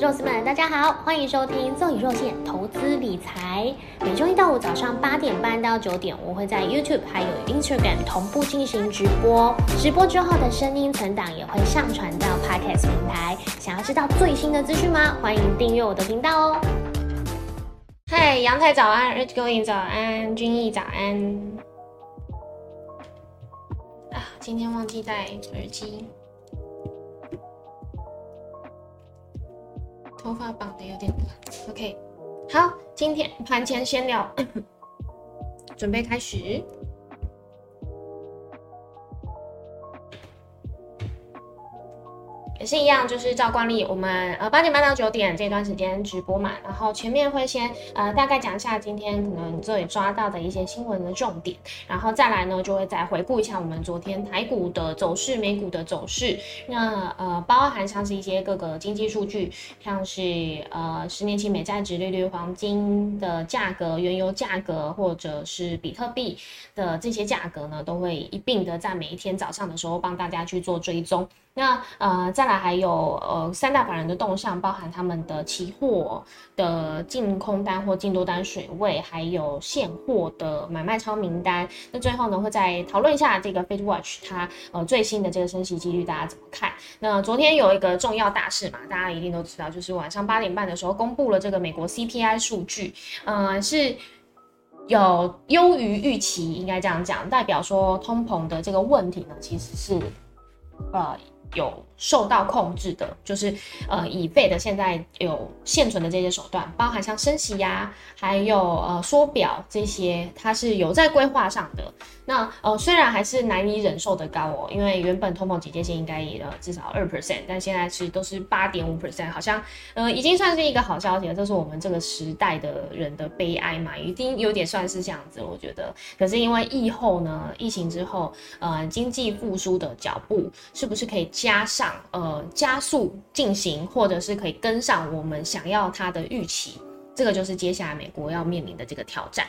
肉丝们，大家好，欢迎收听奏以肉馅投资理财。每周一到五早上八点半到九点，我会在 YouTube 还有 Instagram 同步进行直播。直播之后的声音存档也会上传到 Podcast 平台。想要知道最新的资讯吗？欢迎订阅我的频道哦。嗨，阳台早安，Rich Going 早安，君毅早安。啊，今天忘记戴耳机。头发绑的有点乱，OK，好，今天盘前先聊，准备开始。也是一样，就是照惯例，我们呃八点半到九点这段时间直播嘛，然后前面会先呃大概讲一下今天可能这里抓到的一些新闻的重点，然后再来呢就会再回顾一下我们昨天台股的走势、美股的走势，那呃包含像是一些各个经济数据，像是呃十年期美债值利率、黄金的价格、原油价格或者是比特币的这些价格呢，都会一并的在每一天早上的时候帮大家去做追踪。那呃，再来还有呃三大法人的动向，包含他们的期货的净空单或净多单水位，还有现货的买卖超名单。那最后呢，会再讨论一下这个 Fed Watch 它呃最新的这个升息几率，大家怎么看？那昨天有一个重要大事嘛，大家一定都知道，就是晚上八点半的时候公布了这个美国 CPI 数据，呃是有优于预期，应该这样讲，代表说通膨的这个问题呢，其实是呃。有受到控制的，就是呃，以费的现在有现存的这些手段，包含像升息呀，还有呃缩表这些，它是有在规划上的。那呃，虽然还是难以忍受的高哦，因为原本通膨警戒线应该也至少二 percent，但现在是都是八点五 percent，好像呃已经算是一个好消息了。这是我们这个时代的人的悲哀嘛，一定有点算是这样子，我觉得。可是因为疫后呢，疫情之后，呃，经济复苏的脚步是不是可以加上呃加速进行，或者是可以跟上我们想要它的预期？这个就是接下来美国要面临的这个挑战。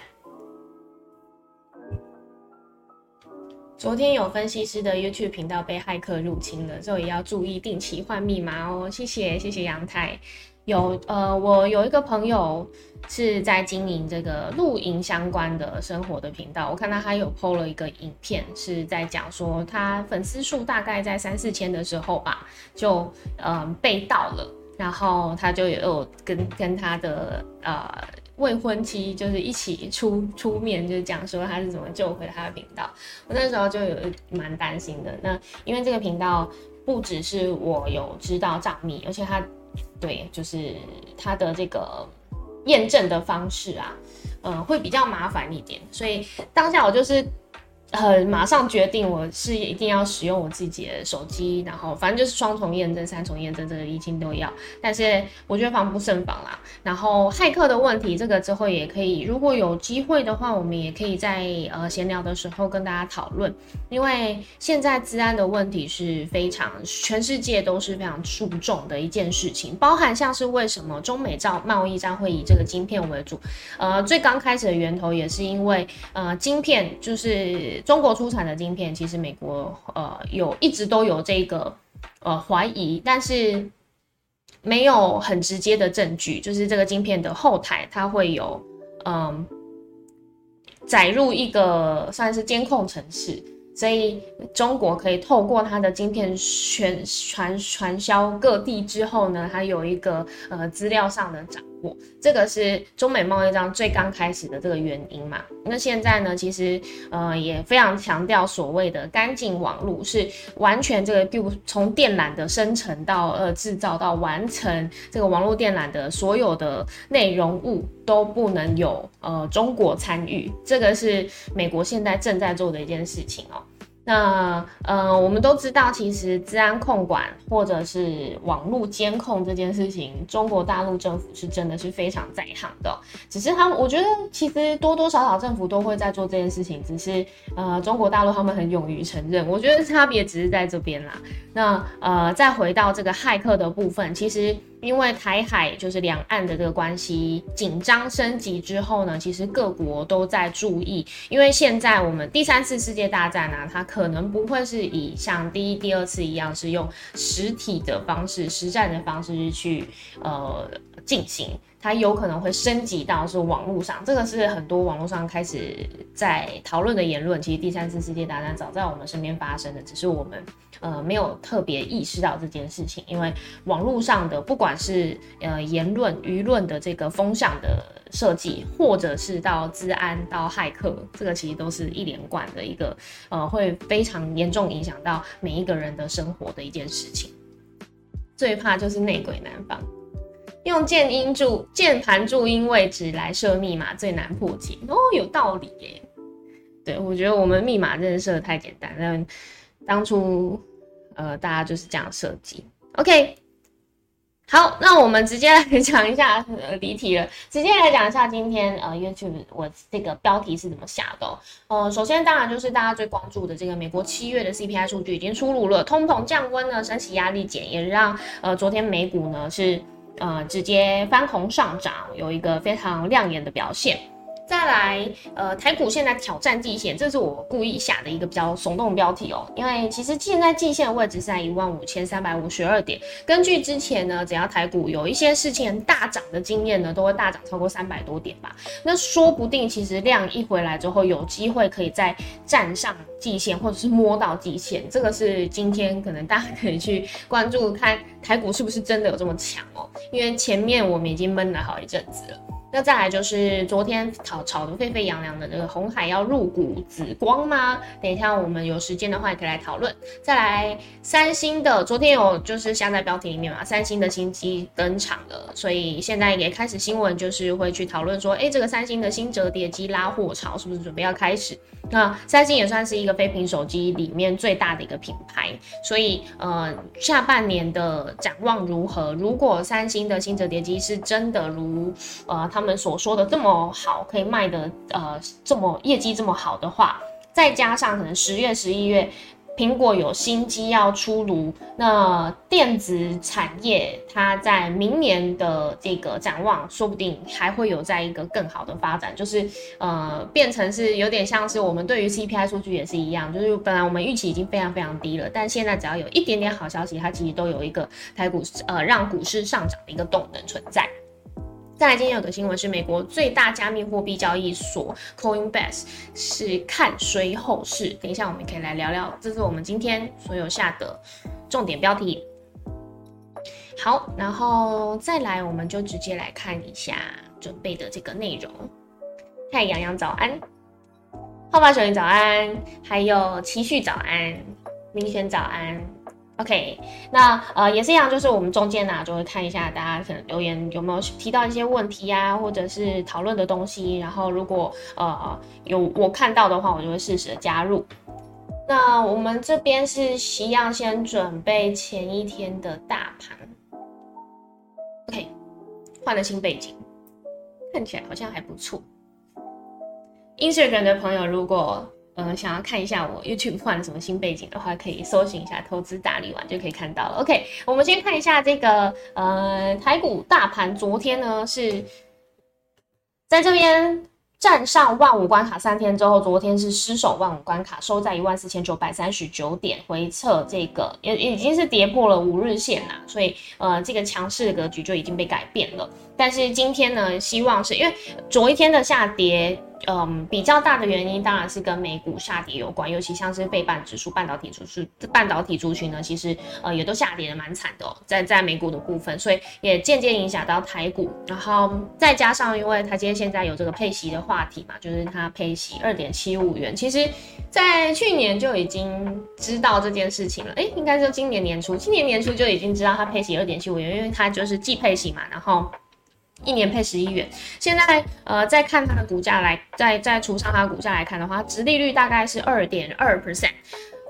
昨天有分析师的 YouTube 频道被骇客入侵了，所以要注意定期换密码哦。谢谢，谢谢杨太。有呃，我有一个朋友是在经营这个露营相关的生活的频道，我看到他有 PO 了一个影片，是在讲说他粉丝数大概在三四千的时候吧，就呃被盗了，然后他就有跟跟他的呃。未婚妻就是一起出出面，就是讲说他是怎么救回他的频道。我那时候就有蛮担心的。那因为这个频道不只是我有知道账密，而且他对就是它的这个验证的方式啊，嗯，会比较麻烦一点。所以当下我就是。很马上决定，我是一定要使用我自己的手机，然后反正就是双重验证、三重验证，这个一经都要。但是我觉得防不胜防啦。然后骇客的问题，这个之后也可以，如果有机会的话，我们也可以在呃闲聊的时候跟大家讨论。因为现在治安的问题是非常，全世界都是非常注重的一件事情，包含像是为什么中美造贸易战会以这个晶片为主，呃，最刚开始的源头也是因为呃晶片就是。中国出产的晶片，其实美国呃有一直都有这个呃怀疑，但是没有很直接的证据，就是这个晶片的后台它会有嗯载入一个算是监控程式，所以中国可以透过它的晶片传传传销各地之后呢，它有一个呃资料上的掌。这个是中美贸易战最刚开始的这个原因嘛？那现在呢，其实呃也非常强调所谓的干净网络，是完全这个就从电缆的生成到呃制造到完成这个网络电缆的所有的内容物都不能有呃中国参与，这个是美国现在正在做的一件事情哦。那呃，我们都知道，其实治安控管或者是网络监控这件事情，中国大陆政府是真的是非常在行的。只是他们，我觉得其实多多少少政府都会在做这件事情，只是呃，中国大陆他们很勇于承认。我觉得差别只是在这边啦。那呃，再回到这个骇客的部分，其实。因为台海就是两岸的这个关系紧张升级之后呢，其实各国都在注意，因为现在我们第三次世界大战呢，它可能不会是以像第一、第二次一样是用实体的方式、实战的方式去呃进行。它有可能会升级到是网络上，这个是很多网络上开始在讨论的言论。其实第三次世界大战早在我们身边发生的，只是我们呃没有特别意识到这件事情。因为网络上的不管是呃言论、舆论的这个风向的设计，或者是到治安、到骇客，这个其实都是一连贯的一个呃会非常严重影响到每一个人的生活的一件事情。最怕就是内鬼难防。用键音注键盘注音位置来设密码最难破解哦，有道理耶。对我觉得我们密码真的设的太简单，但当初呃大家就是这样设计。OK，好，那我们直接来讲一下呃离题了，直接来讲一下今天呃 YouTube 我这个标题是怎么下的。呃，首先当然就是大家最关注的这个美国七月的 CPI 数据已经出炉了，通膨降温呢，升息压力减，也让呃昨天美股呢是。呃，直接翻红上涨，有一个非常亮眼的表现。再来，呃，台股现在挑战季线，这是我故意下的一个比较耸动标题哦。因为其实现在季线的位置是在一万五千三百五十二点。根据之前呢，只要台股有一些事情大涨的经验呢，都会大涨超过三百多点吧。那说不定其实量一回来之后，有机会可以再站上季线，或者是摸到季线。这个是今天可能大家可以去关注，看台股是不是真的有这么强哦。因为前面我们已经闷了好一阵子了。那再来就是昨天炒炒得沸沸扬扬的这个红海要入股紫光吗？等一下我们有时间的话也可以来讨论。再来三星的，昨天有就是下在标题里面嘛，三星的新机登场了，所以现在也开始新闻就是会去讨论说，哎，这个三星的新折叠机拉货潮是不是准备要开始？那三星也算是一个非屏手机里面最大的一个品牌，所以呃，下半年的展望如何？如果三星的新折叠机是真的如呃他们们所说的这么好，可以卖的呃这么业绩这么好的话，再加上可能十月、十一月。苹果有新机要出炉，那电子产业它在明年的这个展望，说不定还会有在一个更好的发展，就是呃变成是有点像是我们对于 CPI 数据也是一样，就是本来我们预期已经非常非常低了，但现在只要有一点点好消息，它其实都有一个台股呃让股市上涨的一个动能存在。再来，今天有个新闻是美国最大加密货币交易所 Coinbase 是看衰后市。等一下，我们可以来聊聊，这是我们今天所有下的重点标题。好，然后再来，我们就直接来看一下准备的这个内容。太阳阳早安，泡泡小林早安，还有奇旭早安，明轩早安。OK，那呃也是一样，就是我们中间呢就会看一下大家可能留言有没有提到一些问题呀，或者是讨论的东西。然后如果呃有我看到的话，我就会适时的加入。那我们这边是一样先准备前一天的大盘。OK，换了新背景，看起来好像还不错。Instagram 的朋友如果。呃，想要看一下我 YouTube 换了什么新背景的话，可以搜寻一下“投资大力丸”就可以看到了。OK，我们先看一下这个呃台股大盘，昨天呢是在这边站上万五关卡三天之后，昨天是失守万五关卡，收在一万四千九百三十九点，回撤这个也已经是跌破了五日线啦，所以呃这个强势格局就已经被改变了。但是今天呢，希望是因为昨一天的下跌。嗯，比较大的原因当然是跟美股下跌有关，尤其像是费半指数、半导体族群、半导体族群呢，其实呃也都下跌的蛮惨的哦，在在美股的部分，所以也间接影响到台股。然后再加上因为台积电现在有这个配息的话题嘛，就是它配息二点七五元，其实在去年就已经知道这件事情了，哎，应该说今年年初，今年年初就已经知道它配息二点七五元，因为它就是季配息嘛，然后。一年配十一元，现在呃再看它的股价来，再再除上它的股价来看的话，殖利率大概是二点二 percent，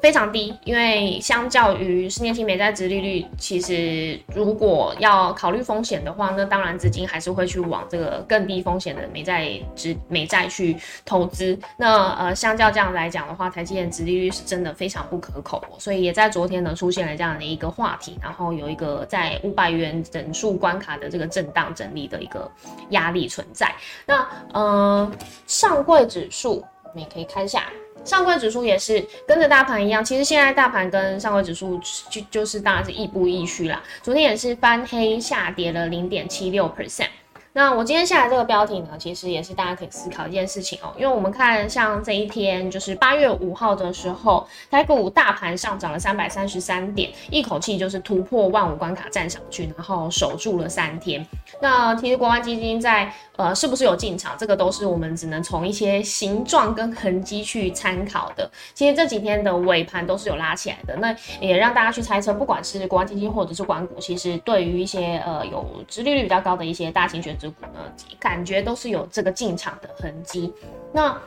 非常低，因为相较于十年期美债值利率，其实如果要考虑风险的话，那当然资金还是会去往这个更低风险的美债值美债去投资。那呃，相较这样来讲的话，台积电值利率是真的非常不可口，所以也在昨天呢出现了这样的一个话题，然后有一个在五百元整数关卡的这个震荡整理的一个压力存在。那呃，上柜指数们也可以看一下。上柜指数也是跟着大盘一样，其实现在大盘跟上柜指数就就是当然是亦步亦趋啦。昨天也是翻黑下跌了零点七六 percent。那我今天下来这个标题呢，其实也是大家可以思考一件事情哦，因为我们看像这一天就是八月五号的时候，台股大盘上涨了三百三十三点，一口气就是突破万五关卡站上去，然后守住了三天。那其实国安基金在呃是不是有进场，这个都是我们只能从一些形状跟痕迹去参考的。其实这几天的尾盘都是有拉起来的，那也让大家去猜测，不管是国安基金或者是管股，其实对于一些呃有殖利率比较高的一些大型选择。股呢，感觉都是有这个进场的痕迹。那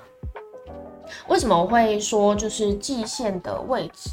为什么我会说就是季线的位置？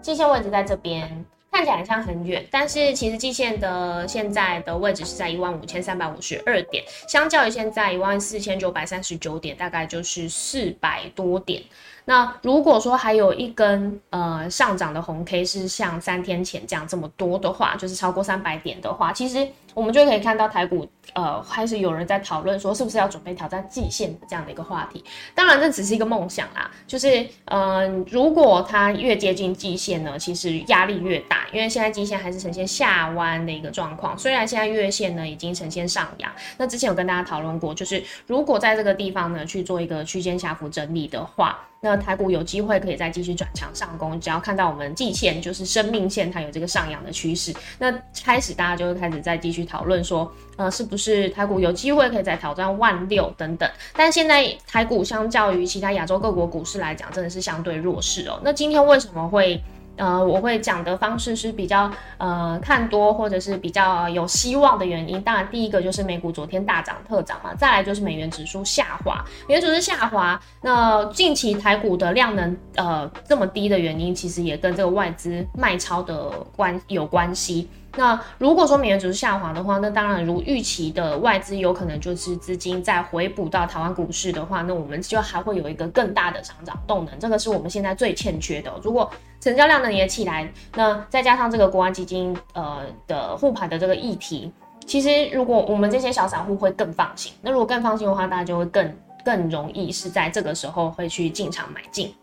季线位置在这边，看起来像很远，但是其实季线的现在的位置是在一万五千三百五十二点，相较于现在一万四千九百三十九点，大概就是四百多点。那如果说还有一根呃上涨的红 K 是像三天前这样这么多的话，就是超过三百点的话，其实我们就可以看到台股呃开始有人在讨论说是不是要准备挑战季线的这样的一个话题。当然这只是一个梦想啦，就是嗯如果它越接近季线呢，其实压力越大，因为现在季线还是呈现下弯的一个状况，虽然现在月线呢已经呈现上扬。那之前有跟大家讨论过，就是如果在这个地方呢去做一个区间下幅整理的话。那台股有机会可以再继续转强上攻，只要看到我们季线就是生命线，它有这个上扬的趋势，那开始大家就会开始再继续讨论说，呃，是不是台股有机会可以再挑战万六等等。但现在台股相较于其他亚洲各国股市来讲，真的是相对弱势哦。那今天为什么会？呃，我会讲的方式是比较呃看多或者是比较有希望的原因。当然，第一个就是美股昨天大涨特涨嘛，再来就是美元指数下滑，美元指数下滑。那近期台股的量能呃这么低的原因，其实也跟这个外资卖超的关有关系。那如果说美元指数下滑的话，那当然如预期的外资有可能就是资金再回补到台湾股市的话，那我们就还会有一个更大的上涨动能，这个是我们现在最欠缺的。如果成交量能也起来，那再加上这个国安基金呃的护盘的这个议题，其实如果我们这些小散户会更放心，那如果更放心的话，大家就会更更容易是在这个时候会去进场买进。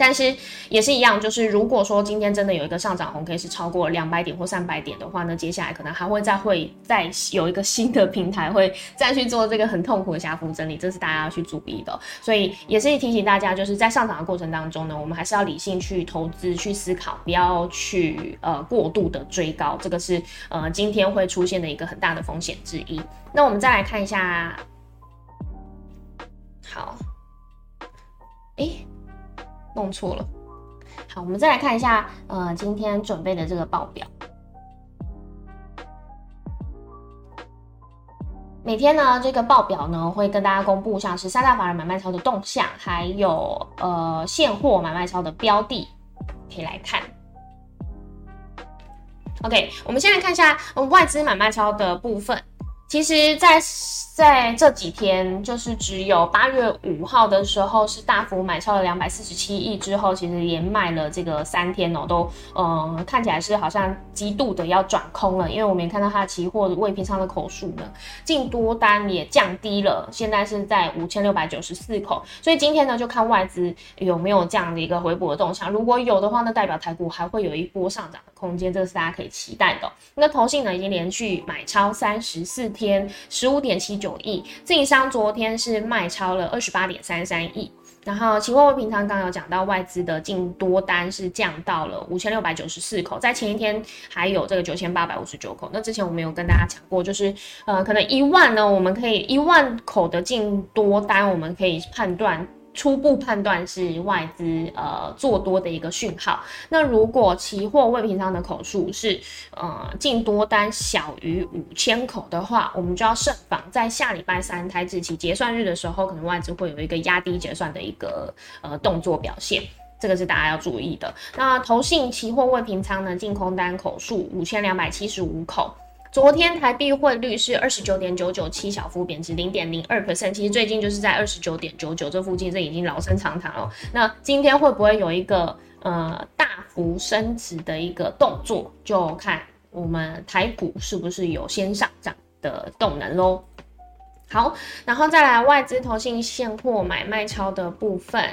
但是也是一样，就是如果说今天真的有一个上涨红 K 是超过两百点或三百点的话，那接下来可能还会再会再有一个新的平台会再去做这个很痛苦的下幅整理，这是大家要去注意的。所以也是提醒大家，就是在上涨的过程当中呢，我们还是要理性去投资、去思考，不要去呃过度的追高，这个是呃今天会出现的一个很大的风险之一。那我们再来看一下，好，诶。弄错了，好，我们再来看一下，呃，今天准备的这个报表。每天呢，这个报表呢会跟大家公布，像是三大法人买卖超的动向，还有呃现货买卖超的标的，可以来看。OK，我们先来看一下外资买卖超的部分。其实，在在这几天，就是只有八月五号的时候是大幅买超了两百四十七亿，之后其实连卖了这个三天哦，都嗯看起来是好像极度的要转空了，因为我们也看到它期货未平仓的口数呢，净多单也降低了，现在是在五千六百九十四口，所以今天呢就看外资有没有这样的一个回补的动向，如果有的话，那代表台股还会有一波上涨的空间，这个是大家可以期待的。那投信呢已经连续买超三十四。天十五点七九亿，自营商昨天是卖超了二十八点三三亿，然后期货未平常刚有讲到外资的净多单是降到了五千六百九十四口，在前一天还有这个九千八百五十九口，那之前我们有跟大家讲过，就是呃可能一万呢，我们可以一万口的净多单，我们可以判断。初步判断是外资呃做多的一个讯号。那如果期货未平仓的口数是呃净多单小于五千口的话，我们就要慎防在下礼拜三台指期结算日的时候，可能外资会有一个压低结算的一个呃动作表现。这个是大家要注意的。那投信期货未平仓呢，净空单口数五千两百七十五口。昨天台币汇率是二十九点九九七，小幅贬值零点零二 percent。其实最近就是在二十九点九九这附近，这已经老生常谈了。那今天会不会有一个呃大幅升值的一个动作，就看我们台股是不是有先上涨的动能喽。好，然后再来外资投信现货买卖超的部分。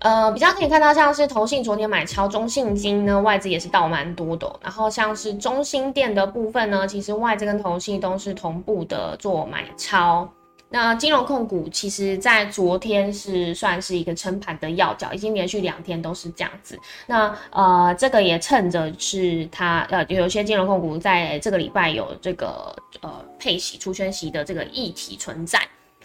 呃，比较可以看到，像是投信昨天买超中信金呢，外资也是倒蛮多的。然后像是中心店的部分呢，其实外资跟投信都是同步的做买超。那金融控股其实在昨天是算是一个撑盘的要角，已经连续两天都是这样子。那呃，这个也趁着是它呃，有些金融控股在这个礼拜有这个呃配息出圈息的这个议题存在。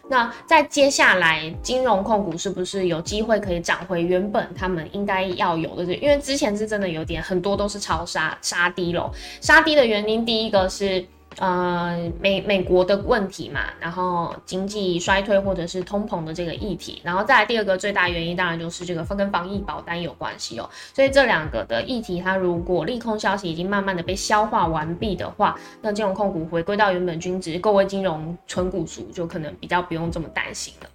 那在接下来，金融控股是不是有机会可以涨回原本他们应该要有的？因为之前是真的有点很多都是超杀杀低了，杀低的原因第一个是。呃，美美国的问题嘛，然后经济衰退或者是通膨的这个议题，然后再来第二个最大原因，当然就是这个分跟防疫保单有关系哦。所以这两个的议题，它如果利空消息已经慢慢的被消化完毕的话，那金融控股回归到原本均值，各位金融纯股族就可能比较不用这么担心了。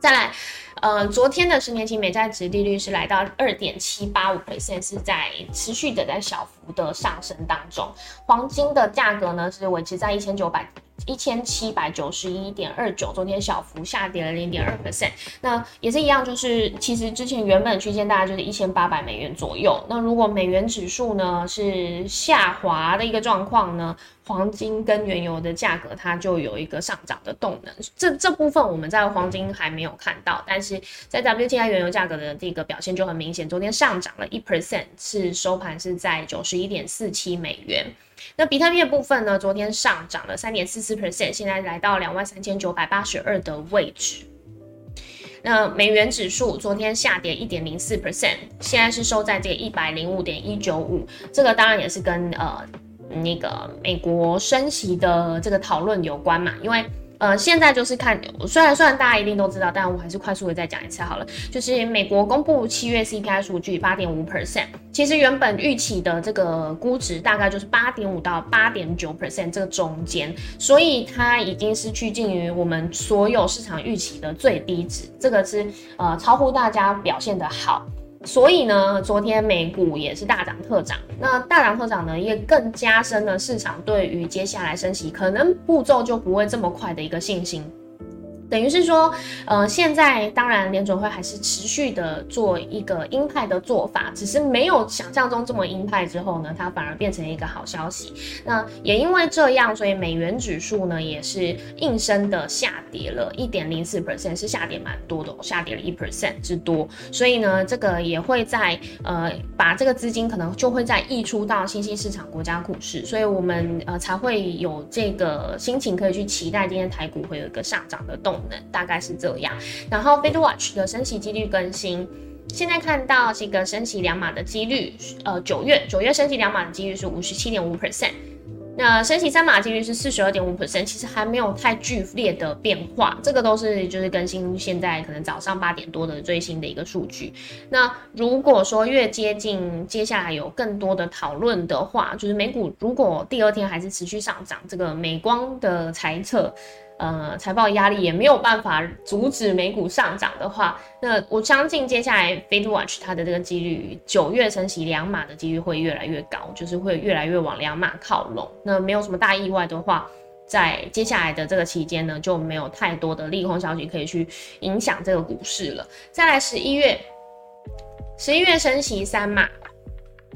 再来。呃，昨天的十年期美债值利率是来到二点七八五 percent，是在持续的在小幅的上升当中。黄金的价格呢是维持在一千九百。一千七百九十一点二九，昨天小幅下跌了零点二 percent。那也是一样，就是其实之前原本区间大概就是一千八百美元左右。那如果美元指数呢是下滑的一个状况呢，黄金跟原油的价格它就有一个上涨的动能。这这部分我们在黄金还没有看到，但是在 WTI 原油价格的这个表现就很明显，昨天上涨了一 percent，是收盘是在九十一点四七美元。那比特币的部分呢？昨天上涨了三点四四 percent，现在来到两万三千九百八十二的位置。那美元指数昨天下跌一点零四 percent，现在是收在这个一百零五点一九五。这个当然也是跟呃那个美国升息的这个讨论有关嘛，因为。呃，现在就是看，虽然虽然大家一定都知道，但我还是快速的再讲一次好了。就是美国公布七月 CPI 数据八点五 percent，其实原本预期的这个估值大概就是八点五到八点九 percent 这个中间，所以它已经是趋近于我们所有市场预期的最低值，这个是呃超乎大家表现的好。所以呢，昨天美股也是大涨特涨。那大涨特涨呢，也更加深了市场对于接下来升息可能步骤就不会这么快的一个信心。等于是说，呃，现在当然联准会还是持续的做一个鹰派的做法，只是没有想象中这么鹰派之后呢，它反而变成一个好消息。那也因为这样，所以美元指数呢也是应声的下跌了一点零四 percent，是下跌蛮多的，下跌了一 percent 之多。所以呢，这个也会在呃把这个资金可能就会在溢出到新兴市场国家股市，所以我们呃才会有这个心情可以去期待今天台股会有一个上涨的动。大概是这样，然后 Fit Watch 的升息几率更新，现在看到这个升息两码的几率，呃，九月九月升息两码的几率是五十七点五 percent，那升息三码几率是四十二点五 percent，其实还没有太剧烈的变化，这个都是就是更新现在可能早上八点多的最新的一个数据。那如果说越接近接下来有更多的讨论的话，就是美股如果第二天还是持续上涨，这个美光的猜测。呃，财报压力也没有办法阻止美股上涨的话，那我相信接下来 Fed Watch 它的这个几率，九月升息两码的几率会越来越高，就是会越来越往两码靠拢。那没有什么大意外的话，在接下来的这个期间呢，就没有太多的利空消息可以去影响这个股市了。再来十一月，十一月升息三码。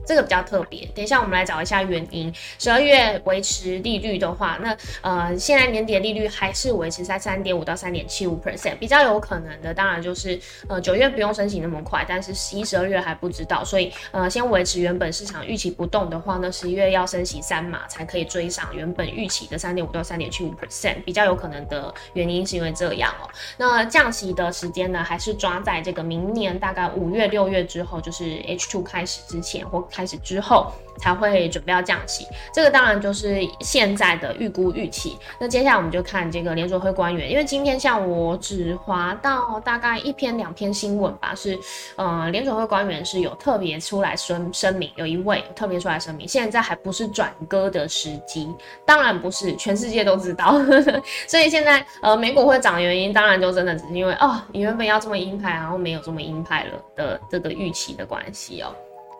这个比较特别。等一下我们来找一下原因。十二月维持利率的话，那呃现在年底利率还是维持在三点五到三点七五 percent，比较有可能的当然就是呃九月不用升息那么快，但是十一、十二月还不知道，所以呃先维持原本市场预期不动的话，那十一月要升息三码才可以追上原本预期的三点五到三点七五 percent，比较有可能的原因是因为这样哦。那降息的时间呢，还是抓在这个明年大概五月、六月之后，就是 H two 开始之前或开始之后。才会准备要降息，这个当然就是现在的预估预期。那接下来我们就看这个联储会官员，因为今天像我只划到大概一篇两篇新闻吧，是呃联储会官员是有特别出来声声明，有一位特别出来声明，现在还不是转割的时机，当然不是，全世界都知道。所以现在呃美股会涨的原因，当然就真的只是因为哦你原本要这么鹰派，然后没有这么鹰派了的这个预期的关系哦。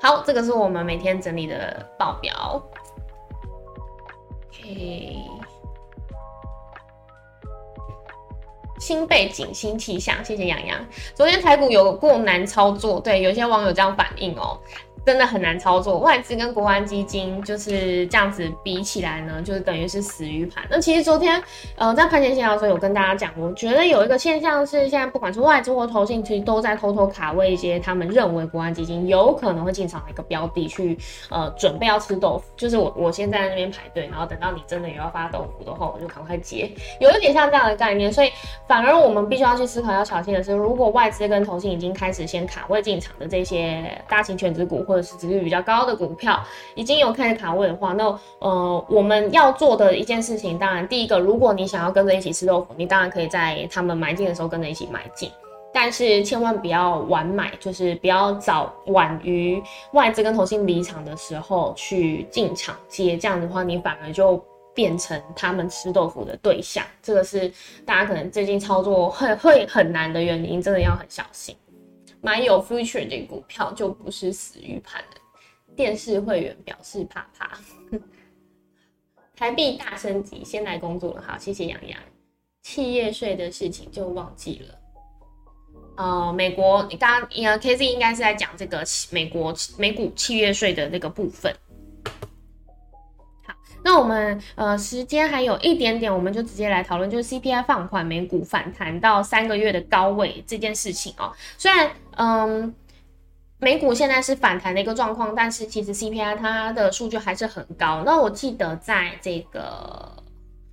好，这个是我们每天整理的报表。OK，新背景、新气象，谢谢洋洋。昨天台股有过难操作，对，有些网友这样反映哦。真的很难操作，外资跟国安基金就是这样子比起来呢，就是等于是死鱼盘。那其实昨天，呃，在盘前闲聊的时候有跟大家讲，我觉得有一个现象是，现在不管是外资或投信，其实都在偷偷卡位一些他们认为国安基金有可能会进场的一个标的，去呃准备要吃豆腐。就是我我先在那边排队，然后等到你真的有要发豆腐的话，我就赶快接，有一点像这样的概念。所以反而我们必须要去思考要小心的是，如果外资跟投信已经开始先卡位进场的这些大型全值股。或者是值率比较高的股票已经有开始卡位的话，那呃我们要做的一件事情，当然第一个，如果你想要跟着一起吃豆腐，你当然可以在他们买进的时候跟着一起买进，但是千万不要晚买，就是不要早晚于外资跟投信离场的时候去进场接，这样的话你反而就变成他们吃豆腐的对象，这个是大家可能最近操作会会很难的原因，真的要很小心。买有 future 的股票就不是死预判了。电视会员表示怕怕。台币大升级，先来工作了。好，谢谢洋洋。企业税的事情就忘记了。呃，美国，你刚刚呃 K Z 应该是在讲这个美国美股企业税的那个部分。那我们呃时间还有一点点，我们就直接来讨论，就是 CPI 放缓，美股反弹到三个月的高位这件事情哦。虽然嗯美股现在是反弹的一个状况，但是其实 CPI 它的数据还是很高。那我记得在这个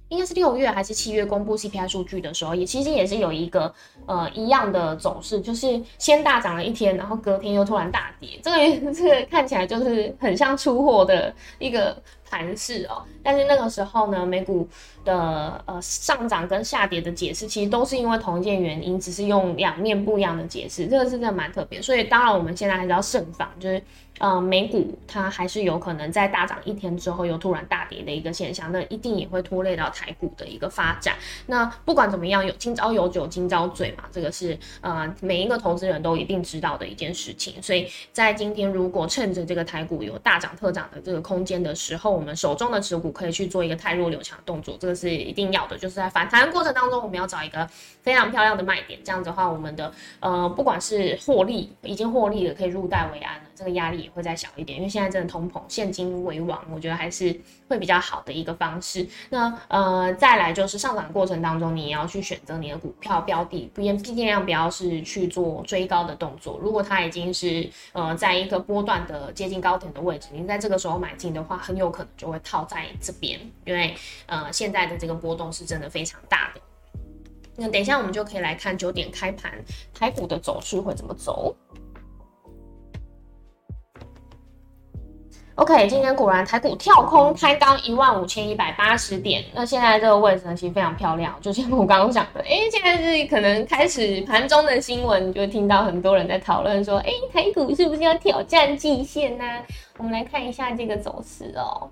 应该是六月还是七月公布 CPI 数据的时候，也其实也是有一个呃一样的走势，就是先大涨了一天，然后隔天又突然大跌。这个 这个看起来就是很像出货的一个。盘势哦，但是那个时候呢，美股的呃上涨跟下跌的解释，其实都是因为同一件原因，只是用两面不一样的解释，这个是真的蛮特别。所以当然我们现在还是要慎防，就是。呃，美股它还是有可能在大涨一天之后又突然大跌的一个现象，那一定也会拖累到台股的一个发展。那不管怎么样，有今朝有酒今朝醉嘛，这个是呃每一个投资人都一定知道的一件事情。所以在今天如果趁着这个台股有大涨特涨的这个空间的时候，我们手中的持股可以去做一个太弱留强动作，这个是一定要的。就是在反弹过程当中，我们要找一个非常漂亮的卖点，这样子的话，我们的呃不管是获利已经获利了，可以入袋为安，这个压力也。会再小一点，因为现在真的通膨，现金为王，我觉得还是会比较好的一个方式。那呃，再来就是上涨过程当中，你也要去选择你的股票标的，不尽量不要是去做追高的动作。如果它已经是呃在一个波段的接近高点的位置，你在这个时候买进的话，很有可能就会套在这边，因为呃现在的这个波动是真的非常大的。那等一下我们就可以来看九点开盘台股的走势会怎么走。OK，今天果然台股跳空开高一万五千一百八十点，那现在这个位置呢，其实非常漂亮。就像我刚刚讲的，哎，现在是可能开始盘中的新闻，就听到很多人在讨论说，哎，台股是不是要挑战季线呢？我们来看一下这个走势哦。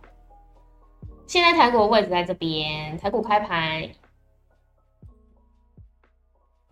现在台股的位置在这边，台股开盘。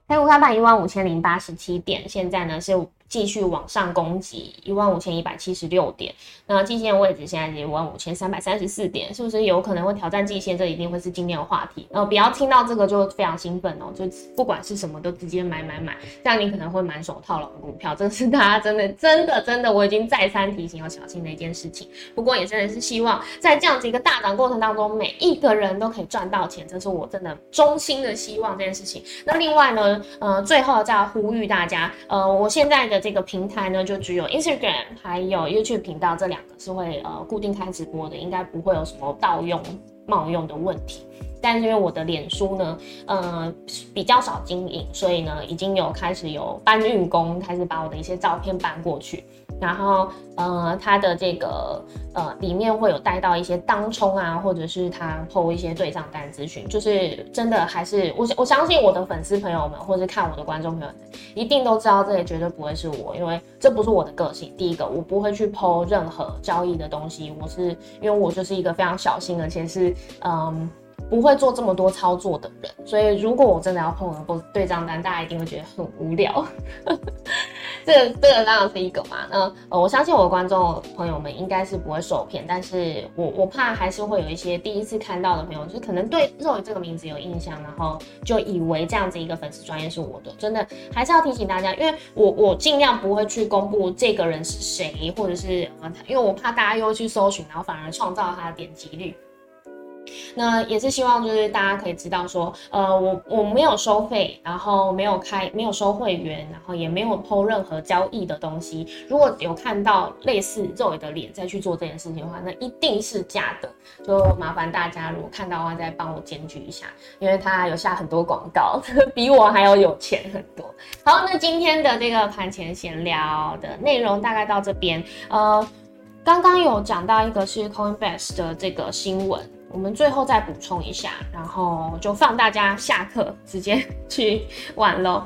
台股开盘一万五千零八十七点，现在呢是继续往上攻击一万五千一百七十六点，那季线位置现在是一万五千三百三十四点，是不是有可能会挑战季线？这一定会是今天的话题。呃，不要听到这个就非常兴奋哦，就不管是什么都直接买买买，这样你可能会满手套牢股票。这是大家真的 真的真的，我已经再三提醒要小心的一件事情。不过也真的是希望在这样子一个大涨过程当中，每一个人都可以赚到钱，这是我真的衷心的希望这件事情。那另外呢，呃，最后再呼吁大家，呃，我现在的这个平台呢，就只有 Instagram 还有 YouTube 频道这两个是会呃固定开直播的，应该不会有什么盗用冒用的问题。但是因为我的脸书呢，呃，比较少经营，所以呢，已经有开始有搬运工开始把我的一些照片搬过去。然后，呃，它的这个呃里面会有带到一些当冲啊，或者是他抛一些对账单咨询，就是真的还是我我相信我的粉丝朋友们，或者看我的观众朋友们，一定都知道这也绝对不会是我，因为这不是我的个性。第一个，我不会去抛任何交易的东西，我是因为我就是一个非常小心，而且是嗯。不会做这么多操作的人，所以如果我真的要碰很多对账单，大家一定会觉得很无聊。这这个当然是一个嘛。那呃，我相信我的观众朋友们应该是不会受骗，但是我我怕还是会有一些第一次看到的朋友，就可能对肉这个名字有印象，然后就以为这样子一个粉丝专业是我的。真的还是要提醒大家，因为我我尽量不会去公布这个人是谁，或者是呃，因为我怕大家又去搜寻，然后反而创造他的点击率。那也是希望，就是大家可以知道说，呃，我我没有收费，然后没有开，没有收会员，然后也没有抛任何交易的东西。如果有看到类似肉眼的脸再去做这件事情的话，那一定是假的。就麻烦大家，如果看到的话，再帮我检举一下，因为他有下很多广告，比我还要有钱很多。好，那今天的这个盘前闲聊的内容大概到这边。呃，刚刚有讲到一个是 Coinbase 的这个新闻。我们最后再补充一下，然后就放大家下课直接去玩喽。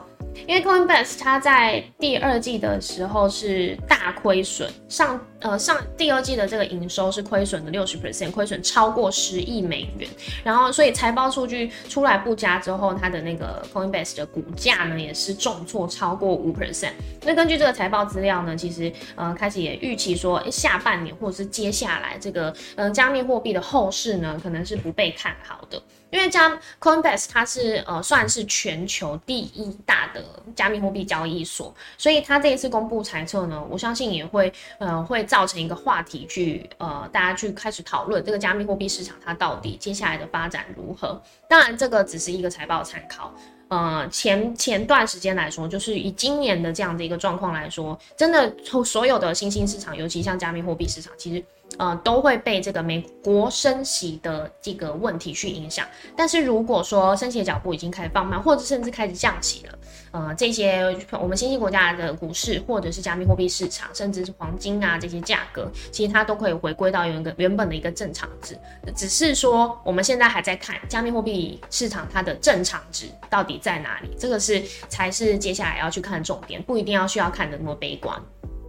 因为 Coinbase 它在第二季的时候是大亏损，上呃上第二季的这个营收是亏损的六十 percent，亏损超过十亿美元。然后所以财报数据出来不佳之后，它的那个 Coinbase 的股价呢也是重挫超过五 percent。那根据这个财报资料呢，其实呃开始也预期说下半年或者是接下来这个呃加密货币的后市呢，可能是不被看好的。因为加 Coinbase 它是呃算是全球第一大的加密货币交易所，所以它这一次公布财测呢，我相信也会呃会造成一个话题去呃大家去开始讨论这个加密货币市场它到底接下来的发展如何。当然这个只是一个财报参考，呃前前段时间来说，就是以今年的这样的一个状况来说，真的从所有的新兴市场，尤其像加密货币市场，其实。呃，都会被这个美国升息的这个问题去影响。但是如果说升息的脚步已经开始放慢，或者甚至开始降息了，呃，这些我们新兴国家的股市，或者是加密货币市场，甚至是黄金啊这些价格，其实它都可以回归到原个原本的一个正常值。只是说我们现在还在看加密货币市场它的正常值到底在哪里，这个是才是接下来要去看的重点，不一定要需要看的那么悲观。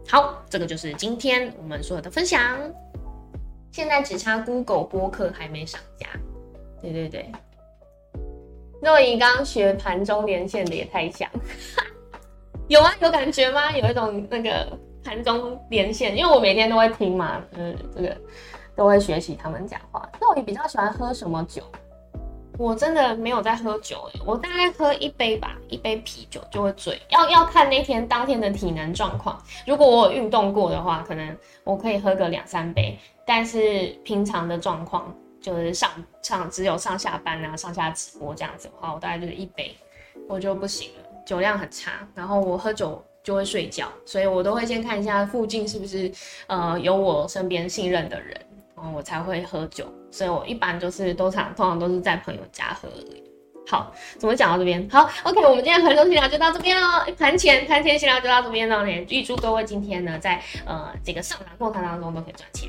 好，这个就是今天我们所有的分享。现在只差 Google 播客还没上架。对对对，若仪刚学盘中连线的也太像，有啊，有感觉吗？有一种那个盘中连线，因为我每天都会听嘛，嗯，这个都会学习他们讲话。若仪比较喜欢喝什么酒？我真的没有在喝酒哎，我大概喝一杯吧，一杯啤酒就会醉。要要看那天当天的体能状况。如果我有运动过的话，可能我可以喝个两三杯。但是平常的状况就是上上只有上下班啊，上下直播这样子的话，我大概就是一杯，我就不行了，酒量很差。然后我喝酒就会睡觉，所以我都会先看一下附近是不是呃有我身边信任的人。然后我才会喝酒，所以我一般就是都常通常都是在朋友家喝。好，怎么讲到这边？好，OK，我们今天盘中闲聊就到这边喽。盘前盘前闲聊就到这边喽。也预祝各位今天呢，在呃这个上涨过程当中都可以赚钱。